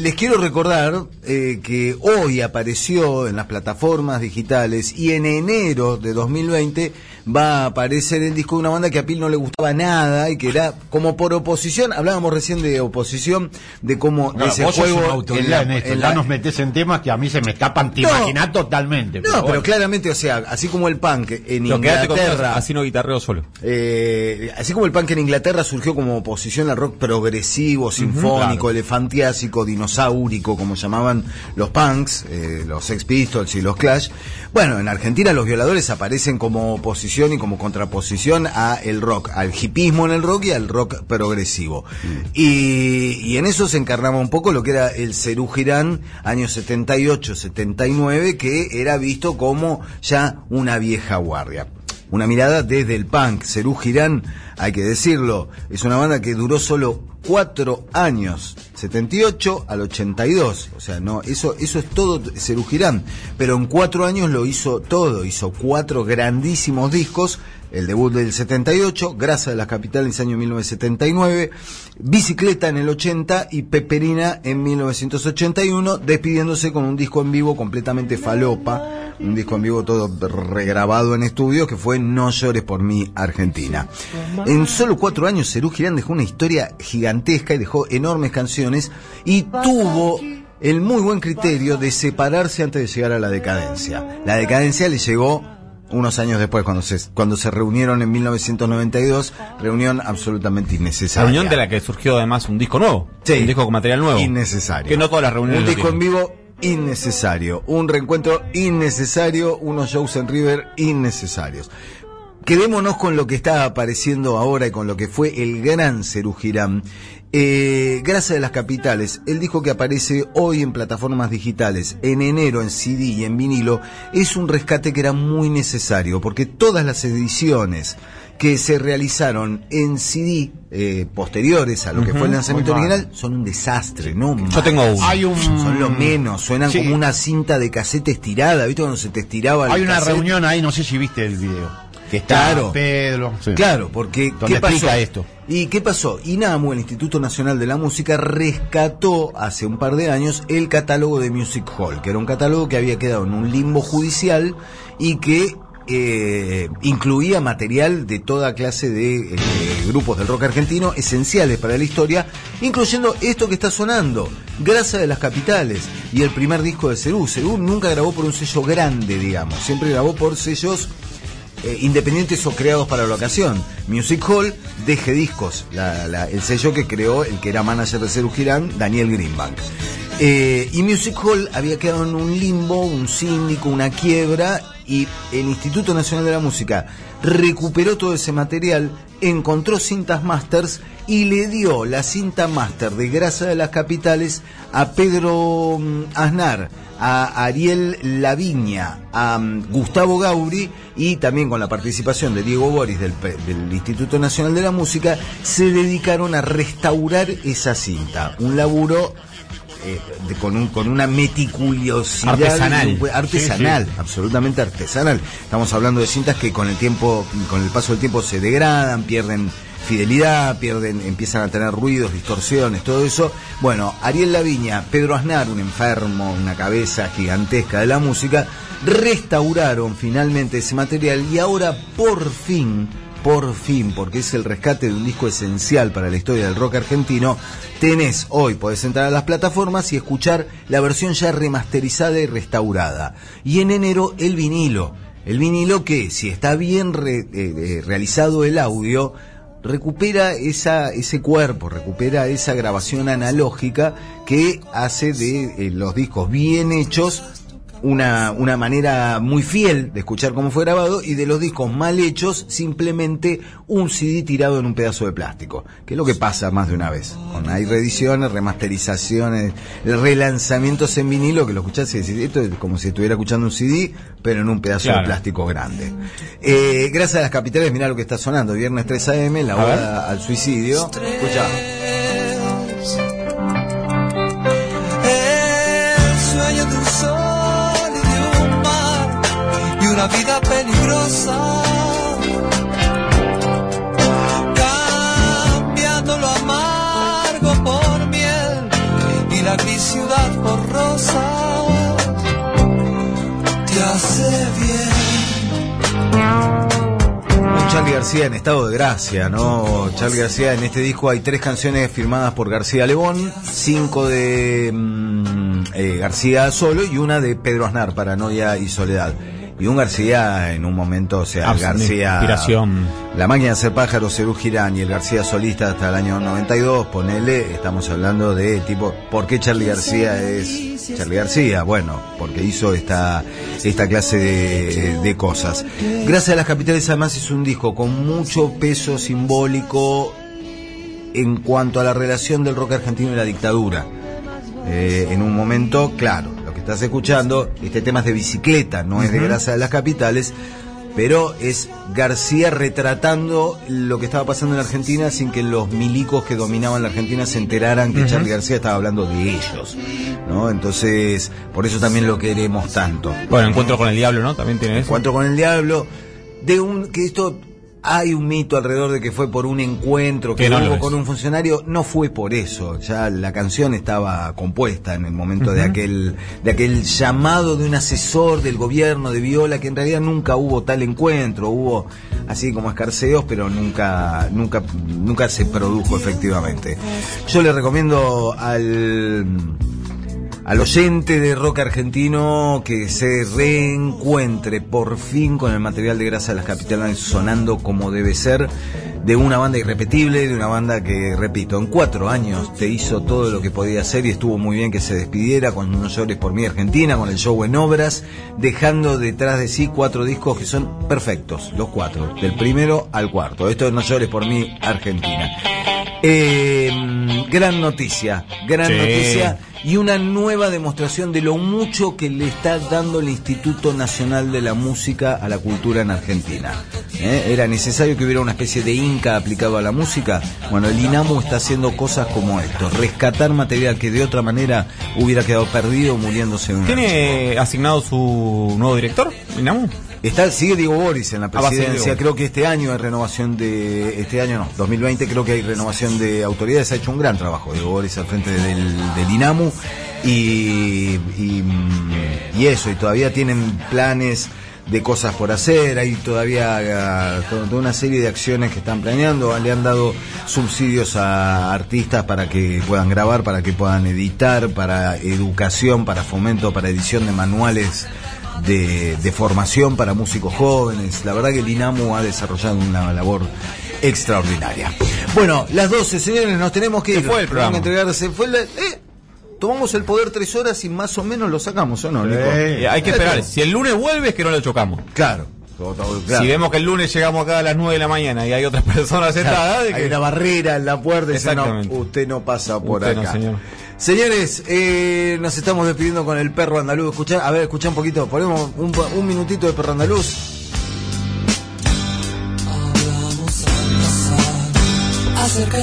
les quiero recordar eh, que hoy apareció en las plataformas digitales y en enero de 2020 va a aparecer el disco de una banda que a Pil no le gustaba nada y que era como por oposición, hablábamos recién de oposición, de cómo de ese vos juego autoridad en, esto, en ya nos metes en temas que a mí se me escapan, te No. imaginás totalmente. No, pero bueno. claramente, o sea, así como el punk en Lo Inglaterra, así no guitarreo solo. eh, así como el punk en Inglaterra surgió como oposición al rock progresivo, sinfónico, claro. elefantiásico, dinosaurico, como llamaban los punks, eh, los Sex Pistols y los Clash. Bueno, en Argentina los violadores aparecen como oposición y como contraposición a el rock, al hipismo en el rock y al rock progresivo. Y, y en eso se encarnaba un poco lo que era el Cerú Girán, años 78, 79, que era visto como ya una vieja guardia. Una mirada desde el punk. Cerú Girán, hay que decirlo, es una banda que duró solo cuatro años, 78 al 82. O sea, no, eso, eso es todo Cerú Girán. Pero en cuatro años lo hizo todo. Hizo cuatro grandísimos discos. El debut del 78, Grasa de las Capitales, año 1979, Bicicleta en el 80 y Peperina en 1981, despidiéndose con un disco en vivo completamente falopa, un disco en vivo todo regrabado en estudio que fue No llores por mí, Argentina. En solo cuatro años, Cerú Girán dejó una historia gigantesca y dejó enormes canciones y tuvo el muy buen criterio de separarse antes de llegar a la decadencia. La decadencia le llegó unos años después, cuando se, cuando se reunieron en 1992, reunión absolutamente innecesaria. reunión de la que surgió además un disco nuevo. Sí. Un disco con material nuevo. Innecesario. Que no todas las reuniones Un disco en vivo innecesario. Un reencuentro innecesario. Unos shows en River innecesarios. Quedémonos con lo que está apareciendo ahora y con lo que fue el gran Cerú. Eh, Gracias de las Capitales, el disco que aparece hoy en plataformas digitales, en enero en CD y en vinilo, es un rescate que era muy necesario, porque todas las ediciones que se realizaron en CD eh, posteriores a lo que fue el lanzamiento mal. original son un desastre, ¿no? Yo tengo uno. Hay un- Son lo menos, suenan Sí. como una cinta de casete estirada, ¿viste? Cuando se te estiraba el Hay una cassette? reunión ahí, no sé si viste el video. Que está Claro. Pedro. sí. Claro, porque Donde ¿qué pasó? explica esto. ¿Y qué pasó? INAMU, el Instituto Nacional de la Música, rescató hace un par de años el catálogo de Music Hall, que era un catálogo que había quedado en un limbo judicial y que incluía material de toda clase de eh, grupos del rock argentino esenciales para la historia, incluyendo esto que está sonando, Grasa de las Capitales, y el primer disco de Cerú. Cerú nunca grabó por un sello grande, digamos, siempre grabó por sellos eh, independientes o creados para la ocasión. Music Hall, DG Discos, el sello que creó el que era manager de Cerú Girán, Daniel Greenbank. Eh, y Music Hall había quedado en un limbo, un síndico, una quiebra, y el Instituto Nacional de la Música recuperó todo ese material, encontró cintas masters y le dio la cinta master de Grasa de las Capitales a Pedro mm, Aznar, a Ariel Laviña, a mm, Gustavo Gauri y también con la participación de Diego Boris del, del Instituto Nacional de la Música, se dedicaron a restaurar esa cinta. Un laburo eh, de- con, un- con una meticulosidad Artesanal. artesanal, absolutamente artesanal. Estamos hablando de cintas que con el tiempo, con el paso del tiempo se degradan, pierden fidelidad, pierden, empiezan a tener ruidos, distorsiones, todo eso. Bueno, Ariel Laviña, Pedro Aznar, un enfermo, una cabeza gigantesca de la música, restauraron finalmente ese material y ahora por fin por fin, porque es el rescate de un disco esencial para la historia del rock argentino, tenés hoy, podés entrar a las plataformas y escuchar la versión ya remasterizada y restaurada. Y en enero el vinilo. El vinilo que, si está bien eh, eh, realizado el audio, recupera esa, ese cuerpo, recupera esa grabación analógica que hace de eh, los discos bien hechos una, una manera muy fiel de escuchar cómo fue grabado y de los discos mal hechos simplemente un CD tirado en un pedazo de plástico, que es lo que pasa más de una vez. Con, hay reediciones, remasterizaciones, relanzamientos en vinilo que lo escuchás y decís, esto es como si estuviera escuchando un CD, pero en un pedazo de plástico grande. Eh, gracias a las capitales, mirá lo que está sonando, viernes 3 AM, la hora al suicidio. Escucha. García en estado de gracia, ¿no? Charlie García, en este disco hay tres canciones firmadas por García Lebón, cinco de mm, eh, García solo y una de Pedro Aznar, Paranoia y Soledad. Y un García en un momento, o sea, sí, García... inspiración. La máquina de hacer pájaros, Cerú Girán y el García solista hasta el año 92, ponele, estamos hablando de tipo, ¿por qué Charlie García es Charlie García? Bueno, porque hizo esta, esta clase de, de cosas. Gracias a las capitales además es un disco con mucho peso simbólico en cuanto a la relación del rock argentino y la dictadura. Eh, en un momento, claro, estás escuchando, este tema es de bicicleta, no es de grasa de las capitales, pero es García retratando lo que estaba pasando en Argentina sin que los milicos que dominaban la Argentina se enteraran que Charlie García estaba hablando de ellos, ¿no? Entonces, por eso también lo queremos tanto. Bueno, encuentro con el diablo, ¿no? También tiene eso. Encuentro con el diablo, de un que esto hay un mito alrededor de que fue por un encuentro que, Que no hubo con un funcionario, no fue por eso, ya la canción estaba compuesta en el momento de aquel de aquel llamado de un asesor del gobierno de Viola que en realidad nunca hubo tal encuentro, hubo así como escarceos, pero nunca nunca nunca se produjo efectivamente. Yo le recomiendo al al oyente de rock argentino que se reencuentre por fin con el material de Grasa de las Capitales sonando como debe ser, de una banda irrepetible, de una banda que, repito, en cuatro años te hizo todo lo que podía hacer y estuvo muy bien que se despidiera con No llores por mí Argentina, con el show en obras, dejando detrás de sí cuatro discos que son perfectos, los cuatro, del primero al cuarto. Esto es No llores por mí Argentina. Eh, gran noticia, gran Sí. noticia y una nueva demostración de lo mucho que le está dando el Instituto Nacional de la Música a la cultura en Argentina. ¿Eh? Era necesario que hubiera una especie de inca aplicado a la música. Bueno, el INAMU está haciendo cosas como esto, rescatar material que de otra manera hubiera quedado perdido muriéndose en una ¿Tiene asignado su nuevo director, Inamu? Está, sigue Diego Boris en la Ah, presidencia. Creo que este año hay renovación de. Este año no, 2020 creo que hay renovación de autoridades. Ha hecho un gran trabajo Diego Boris al frente del, del INAMU. Y, y, mm, y eso, y todavía tienen planes de cosas por hacer. Hay todavía to- toda una serie de acciones que están planeando. Le han dado subsidios a artistas para que puedan grabar, para que puedan editar, para educación, para fomento, para edición de manuales de, de formación para músicos jóvenes. La verdad que el INAMU ha desarrollado una labor extraordinaria. Bueno, las 12, señores, nos tenemos que Se ir. fue el programa. Entregarse. Fue la- eh, tomamos el poder tres horas y más o menos lo sacamos, ¿o no, Nico? Eh, hay que esperar. Si el lunes vuelve es que no lo chocamos. Claro. Claro. Si vemos que el lunes llegamos acá a las 9 de la mañana y hay otras personas sentadas, de Hay que- una barrera en la puerta y dice, no, Exactamente. usted no pasa por Usted no, acá. señor. Señores, eh, nos estamos despidiendo con el perro andaluz. Escuchá, a ver, escuchá un poquito. Ponemos un, minutito de perro andaluz. Hablamos al pasar acerca